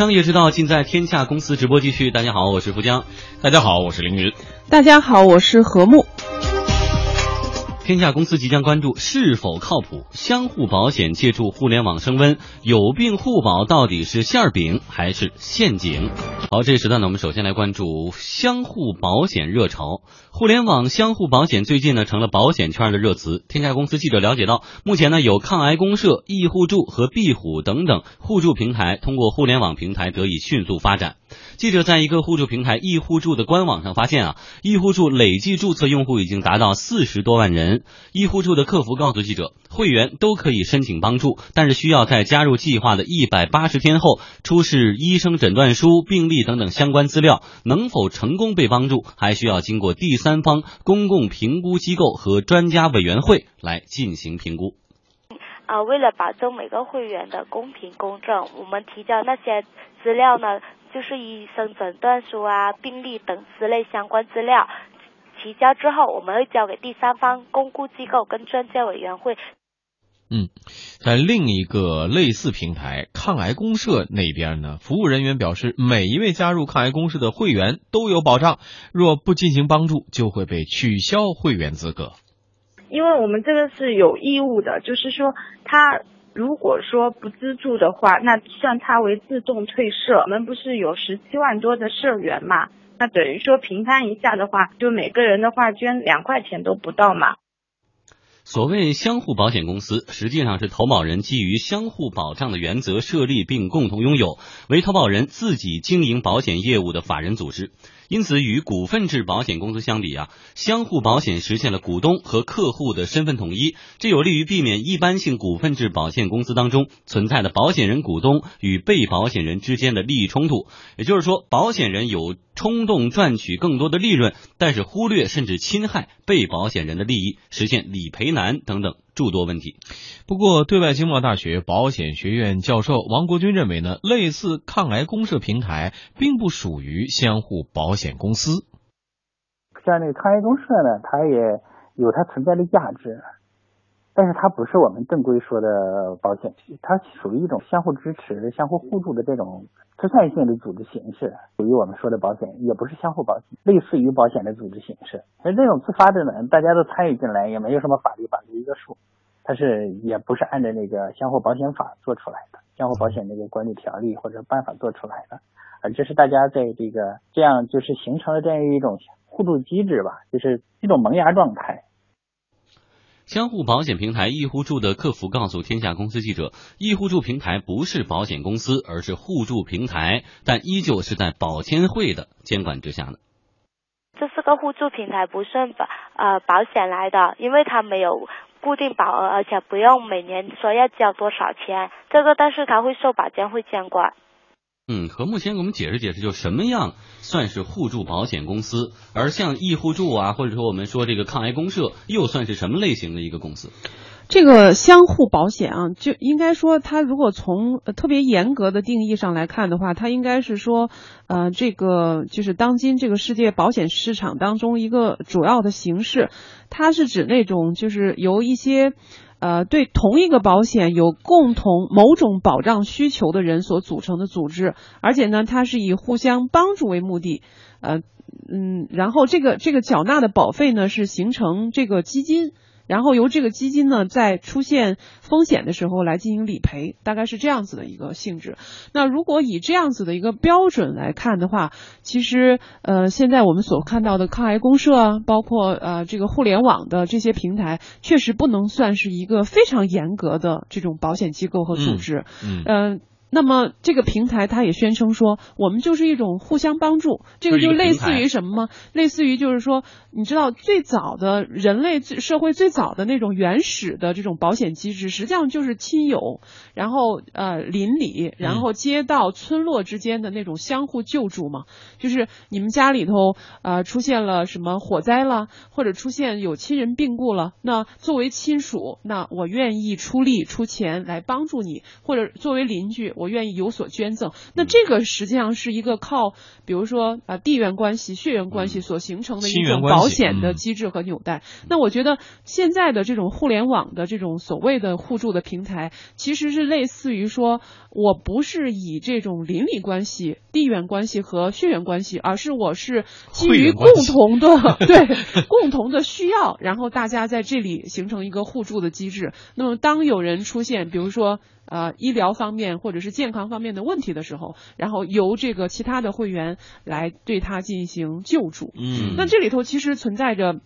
商业之道尽在天下公司直播继续。大家好，我是福江。大家好，我是凌云。大家好，我是何木。天下公司即将关注是否靠谱，相互保险借助互联网升温，有病互保到底是馅饼还是陷阱？好，这时段呢，我们首先来关注相互保险热潮。互联网相互保险最近呢成了保险圈的热词。天下公司记者了解到，目前呢有抗癌公社、易互助和壁虎等等互助平台，通过互联网平台得以迅速发展。记者在一个互助平台易互助的官网上发现啊，易互助累计注册用户已经达到四十多万人。易互助的客服告诉记者，会员都可以申请帮助，但是需要在加入计划的一百八十天后出示医生诊断书、病历等等相关资料。能否成功被帮助，还需要经过第三方公共评估机构和专家委员会来进行评估。啊，为了保证每个会员的公平公正，我们提交那些资料呢，就是医生诊断书啊、病历等之类相关资料。提交之后，我们会交给第三方公估机构跟专家委员会。嗯，在另一个类似平台抗癌公社那边呢，服务人员表示，每一位加入抗癌公社的会员都有保障，若不进行帮助，就会被取消会员资格。因为我们这个是有义务的，就是说他如果说不资助的话，那算他为自动退社。我们不是有十七万多的社员嘛？那等于说平摊一下的话，就每个人的话捐两块钱都不到嘛。所谓相互保险公司，实际上是投保人基于相互保障的原则设立并共同拥有，为投保人自己经营保险业务的法人组织。因此，与股份制保险公司相比啊，相互保险实现了股东和客户的身份统一，这有利于避免一般性股份制保险公司当中存在的保险人股东与被保险人之间的利益冲突。也就是说，保险人有冲动赚取更多的利润，但是忽略甚至侵害被保险人的利益，实现理赔难等等。诸多问题。不过，对外经贸大学保险学院教授王国军认为呢，类似抗癌公社平台并不属于相互保险公司。像那个抗癌公社呢，它也有它存在的价值，但是它不是我们正规说的保险，它属于一种相互支持、相互互助的这种慈善性的组织形式，属于我们说的保险，也不是相互保险，类似于保险的组织形式。而这种自发的呢，大家都参与进来，也没有什么法律法律约束。它是也不是按照那个相互保险法做出来的，相互保险那个管理条例或者办法做出来的，而这是大家在这个这样就是形成了这样一种互助机制吧，就是一种萌芽状态。相互保险平台易互助的客服告诉天下公司记者，易互助平台不是保险公司，而是互助平台，但依旧是在保监会的监管之下的。这是个互助平台，不算保呃保险来的，因为它没有。固定保额，而且不用每年说要交多少钱，这个但是它会受保监会监管。嗯，何木先给我们解释解释，就什么样算是互助保险公司，而像易互助啊，或者说我们说这个抗癌公社，又算是什么类型的一个公司？这个相互保险啊，就应该说，它如果从特别严格的定义上来看的话，它应该是说，呃，这个就是当今这个世界保险市场当中一个主要的形式，它是指那种就是由一些，呃，对同一个保险有共同某种保障需求的人所组成的组织，而且呢，它是以互相帮助为目的，呃，嗯，然后这个这个缴纳的保费呢是形成这个基金。然后由这个基金呢，在出现风险的时候来进行理赔，大概是这样子的一个性质。那如果以这样子的一个标准来看的话，其实呃，现在我们所看到的抗癌公社啊，包括呃这个互联网的这些平台，确实不能算是一个非常严格的这种保险机构和组织。嗯。那么这个平台它也宣称说，我们就是一种互相帮助，这个就类似于什么吗？类似于就是说，你知道最早的人类社会最早的那种原始的这种保险机制，实际上就是亲友，然后呃邻里，然后街道、村落之间的那种相互救助嘛。就是你们家里头呃出现了什么火灾了，或者出现有亲人病故了，那作为亲属，那我愿意出力出钱来帮助你，或者作为邻居。我愿意有所捐赠。那这个实际上是一个靠，比如说啊地缘关系、血缘关系所形成的一种保险的嗯机制和纽带。那我觉得现在的这种互联网的这种所谓的互助的平台，其实是类似于说，我不是以这种邻里关系、地缘关系和血缘关系，而是我是基于 共同的对共同的需要，然后大家在这里形成一个互助的机制。那么当有人出现，比如说。呃，医疗方面或者是健康方面的问题的时候，然后由这个其他的会员来对他进行救助。嗯那这里头其实存在着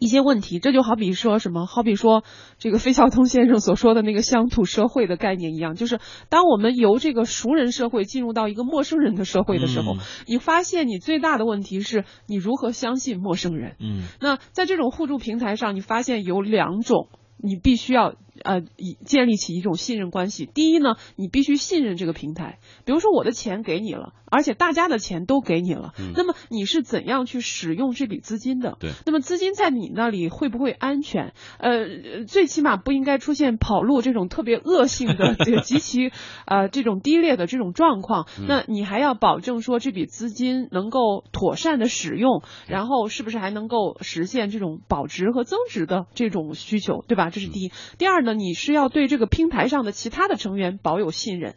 一些问题，这就好比说什么，好比说这个费孝通先生所说的那个乡土社会的概念一样，就是当我们由这个熟人社会进入到一个陌生人的社会的时候，嗯你发现你最大的问题是你如何相信陌生人。嗯那在这种互助平台上，你发现有两种，你必须要呃以建立起一种信任关系。第一呢，你必须信任这个平台，比如说我的钱给你了，而且大家的钱都给你了，嗯那么你是怎样去使用这笔资金的？对那么资金在你那里会不会安全？呃，最起码不应该出现跑路这种特别恶性的、这个极其呃这种低劣的这种状况。嗯那你还要保证说这笔资金能够妥善的使用，然后是不是还能够实现这种保值和增值的这种需求，对吧？这是第一。第二那，你是要对这个平台上的其他的成员保有信任。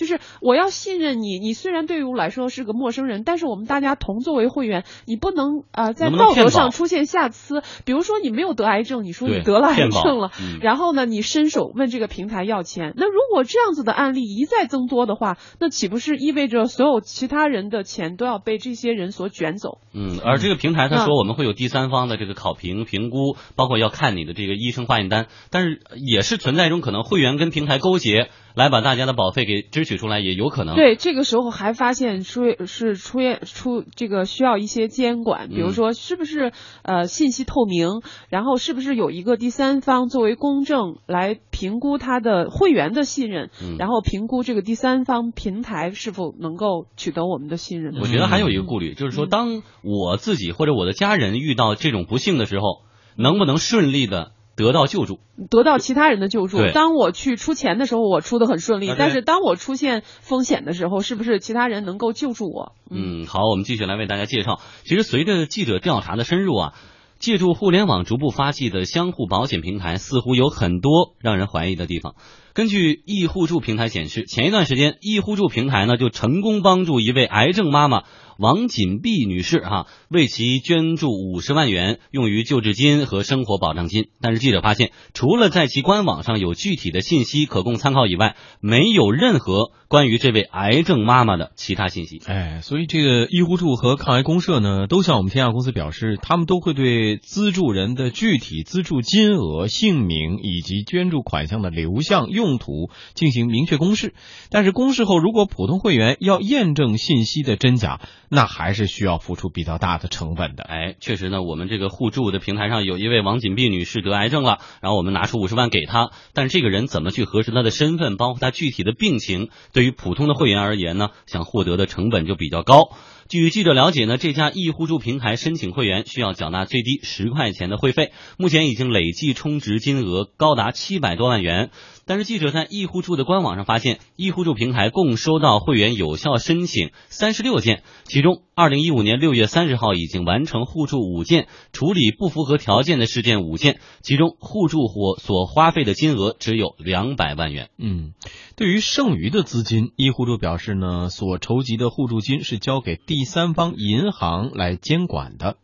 就是我要信任你，你虽然对于我来说是个陌生人，但是我们大家同作为会员，你不能呃在道德上出现瑕疵。比如说你没有得癌症，你说你得了癌症了，嗯然后呢你伸手问这个平台要钱，那如果这样子的案例一再增多的话，那岂不是意味着所有其他人的钱都要被这些人所卷走？嗯，而这个平台他说我们会有第三方的这个考评评估，包括要看你的这个医生化验单，但是也是存在一种可能，会员跟平台勾结，来把大家的保费给支取出来，也有可能。对，这个时候还发现出是出现出这个需要一些监管，比如嗯说是不是呃信息透明，然后是不是有一个第三方作为公证来评估他的会员的信任，嗯然后评估这个第三方平台是否能够取得我们的信任。我觉得还有一个顾虑，就是说，嗯当我自己或者我的家人遇到这种不幸的时候，能不能顺利的得到救助？得到其他人的救助。当我去出钱的时候，我出的很顺利但是当我出现风险的时候，是不是其他人能够救助我？嗯，好，我们继续来为大家介绍。其实随着记者调查的深入啊，借助互联网逐步发迹的相互保险平台，似乎有很多让人怀疑的地方。根据易互助平台显示，前一段时间，易互助平台呢就成功帮助一位癌症妈妈王锦碧女士哈、为其捐助五十万元，用于救治金和生活保障金。但是记者发现，除了在其官网上有具体的信息可供参考以外，没有任何关于这位癌症妈妈的其他信息。哎，所以这个医护处和抗癌公社呢，都向我们天下公司表示，他们都会对资助人的具体资助金额、姓名以及捐助款项的流向、用途进行明确公示。但是公示后，如果普通会员要验证信息的真假，那还是需要付出比较大的成本的。哎，确实呢，我们这个互助的平台上有一位王锦碧女士得癌症了，然后我们拿出五十万给她，但是这个人怎么去核实她的身份，包括她具体的病情，对于普通的会员而言呢，想获得的成本就比较高。据记者了解呢，这家易互助平台申请会员需要缴纳最低十块钱的会费，目前已经累计充值金额高达七百多万元。但是记者在易互助的官网上发现，易互助平台共收到会员有效申请三十六件，其中二零一五年六月三十号已经完成互助五件，处理不符合条件的事件五件，其中互助或所花费的金额只有两百万元。嗯，对于剩余的资金，一互助表示呢，所筹集的互助金是交给第三方银行来监管的。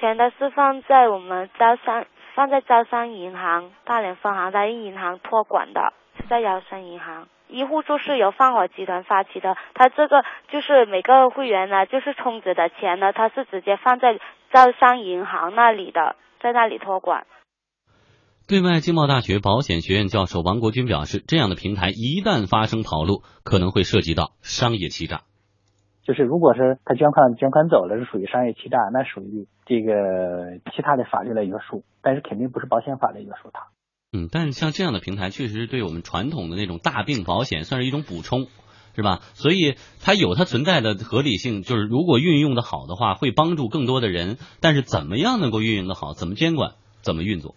钱的是放在我们招商，放在招商银行大连分行大一银行托管的，是在招商银行。医护处是由放火集团发起的，它这个就是每个会员呢，就是充值的钱呢，它是直接放在招商银行那里的，在那里托管。对外经贸大学保险学院教授王国军表示，这样的平台一旦发生跑路，可能会涉及到商业欺诈。就是如果是他捐款捐款走了，是属于商业欺诈，那属于这个其他的法律来约束，但是肯定不是保险法来约束他。嗯，但是像这样的平台，确实是对我们传统的那种大病保险算是一种补充，是吧？所以它有它存在的合理性，就是如果运用的好的话，会帮助更多的人。但是怎么样能够运用的好，怎么监管，怎么运作？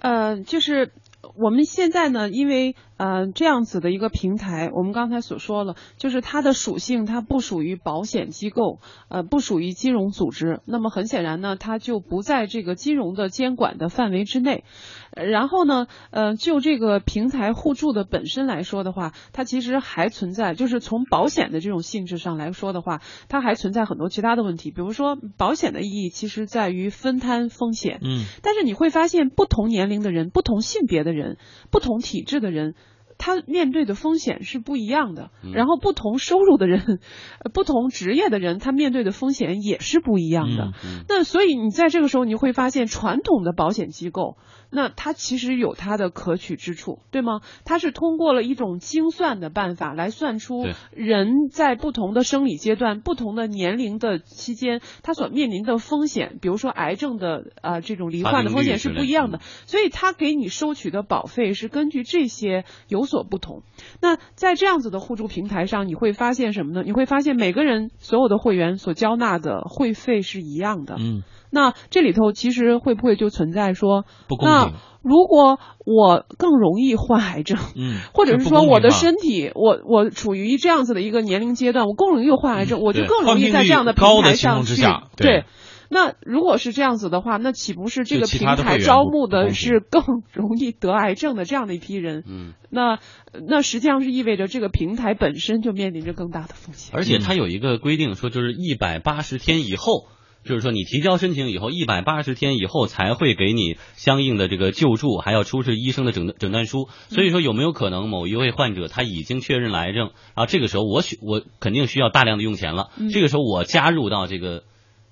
呃，就是我们现在呢，因为呃，这样子的一个平台，我们刚才所说了，就是它的属性，它不属于保险机构，呃，不属于金融组织。那么很显然呢，它就不在这个金融的监管的范围之内。然后呢，呃，就这个平台互助的本身来说的话，它其实还存在，就是从保险的这种性质上来说的话，它还存在很多其他的问题。比如说，保险的意义其实在于分摊风险。嗯。但是你会发现，不同年龄的人、不同性别的人、不同体质的人。他面对的风险是不一样的，然后不同收入的人、不同职业的人，他面对的风险也是不一样的。那所以你在这个时候，你会发现传统的保险机构，那它其实有它的可取之处，对吗？它是通过了一种精算的办法来算出人在不同的生理阶段、不同的年龄的期间，他所面临的风险，比如说癌症的啊这种罹患的风险是不一样的，所以他给你收取的保费是根据这些有。有所不同。那在这样子的互助平台上，你会发现什么呢？你会发现每个人所有的会员所交纳的会费是一样的。嗯。那这里头其实会不会就存在说，不公平？如果我更容易患癌症，嗯，或者是说我的身体，我我处于这样子的一个年龄阶段，我更容易患癌症，我就更容易在这样的平台上去。对。那如果是这样子的话，那岂不是这个平台招募的是更容易得癌症的这样的一批人？嗯，那那实际上是意味着这个平台本身就面临着更大的风险。而且它有一个规定，说就是一百八十天以后，就是说你提交申请以后，一百八十天以后才会给你相应的这个救助，还要出示医生的诊诊断书。所以说有没有可能某一位患者他已经确认了癌症，然后这个时候我需我肯定需要大量的用钱了，这个时候我加入到这个。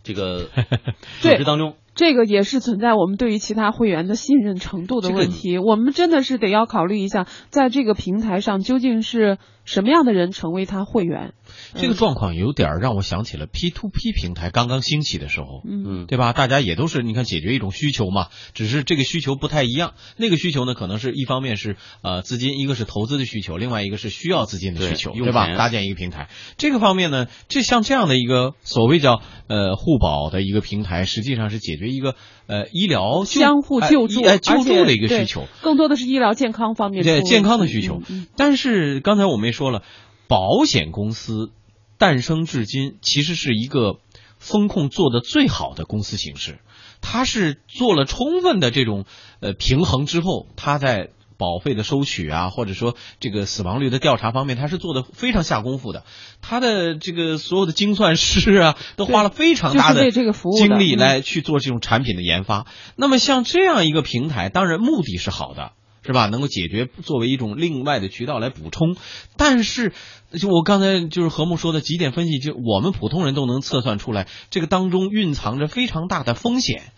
这个 组织当中，这个也是存在我们对于其他会员的信任程度的问题。我们真的是得要考虑一下，在这个平台上究竟是什么样的人成为他会员。这个状况有点让我想起了 P to P 平台刚刚兴起的时候，嗯，对吧？大家也都是你看解决一种需求嘛，只是这个需求不太一样。那个需求呢，可能是一方面是呃资金，一个是投资的需求，另外一个是需要资金的需求，对吧？搭建一个平台，这个方面呢，这像这样的一个所谓叫呃互保的一个平台，实际上是解决一个呃医疗相互救助、救助的一个需求，更多的是医疗健康方面对健康的需求。但是刚才我们也说了。保险公司诞生至今，其实是一个风控做的最好的公司形式。它是做了充分的这种呃平衡之后，它在保费的收取啊，或者说这个死亡率的调查方面，他是做的非常下功夫的。他的这个所有的精算师啊，都花了非常大的精力来去做这种产品的研发。那么像这样一个平台，当然目的是好的。是吧？能够解决作为一种另外的渠道来补充，但是就我刚才就是何木说的几点分析，就我们普通人都能测算出来，这个当中蕴藏着非常大的风险，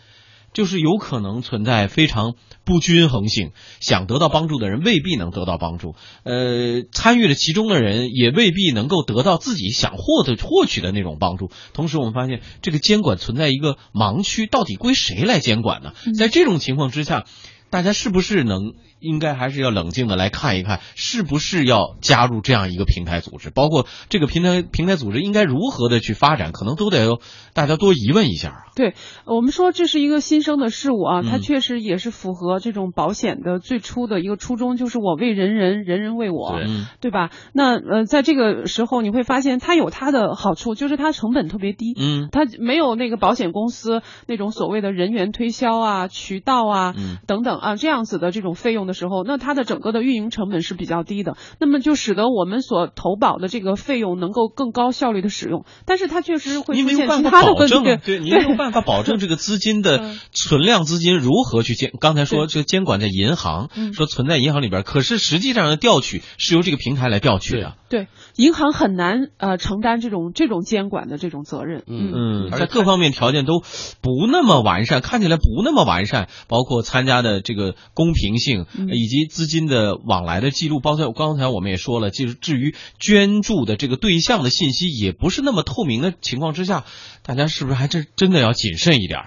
就是有可能存在非常不均衡性，想得到帮助的人未必能得到帮助，呃，参与了其中的人也未必能够得到自己想获得获取的那种帮助。同时，我们发现这个监管存在一个盲区，到底归谁来监管呢？在这种情况之下。大家是不是能应该还是要冷静的来看一看，是不是要加入这样一个平台组织？包括这个平台平台组织应该如何的去发展，可能都得大家多疑问一下啊。对我们说，这是一个新生的事物啊，它确实也是符合这种保险的最初的一个初衷，就是我为人人，人人为我，对吧？那呃，在这个时候你会发现它有它的好处，就是它成本特别低，嗯，它没有那个保险公司那种所谓的人员推销啊、渠道啊等等。啊，这样子的这种费用的时候，那它的整个的运营成本是比较低的，那么就使得我们所投保的这个费用能够更高效率的使用。但是它确实会出现其他的问题，对，你没有办法保证这个资金的 存量资金如何去监。刚才说这个监管在银行，说存在银行里边，可是实际上的调取是由这个平台来调取的。对，银行很难呃承担这种这种监管的这种责任。嗯嗯，在各方面条件都不那么完善，看起来不那么完善，包括参加的这。个公平性以及资金的往来的记录，包括刚才我们也说了，就是至于捐助的这个对象的信息也不是那么透明的情况之下，大家是不是还真真的要谨慎一点？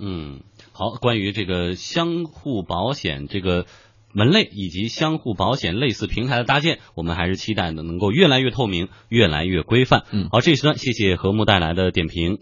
嗯，好，关于这个相互保险这个门类以及相互保险类似平台的搭建，我们还是期待的能够越来越透明，越来越规范。嗯，好，这一时段谢谢何木带来的点评。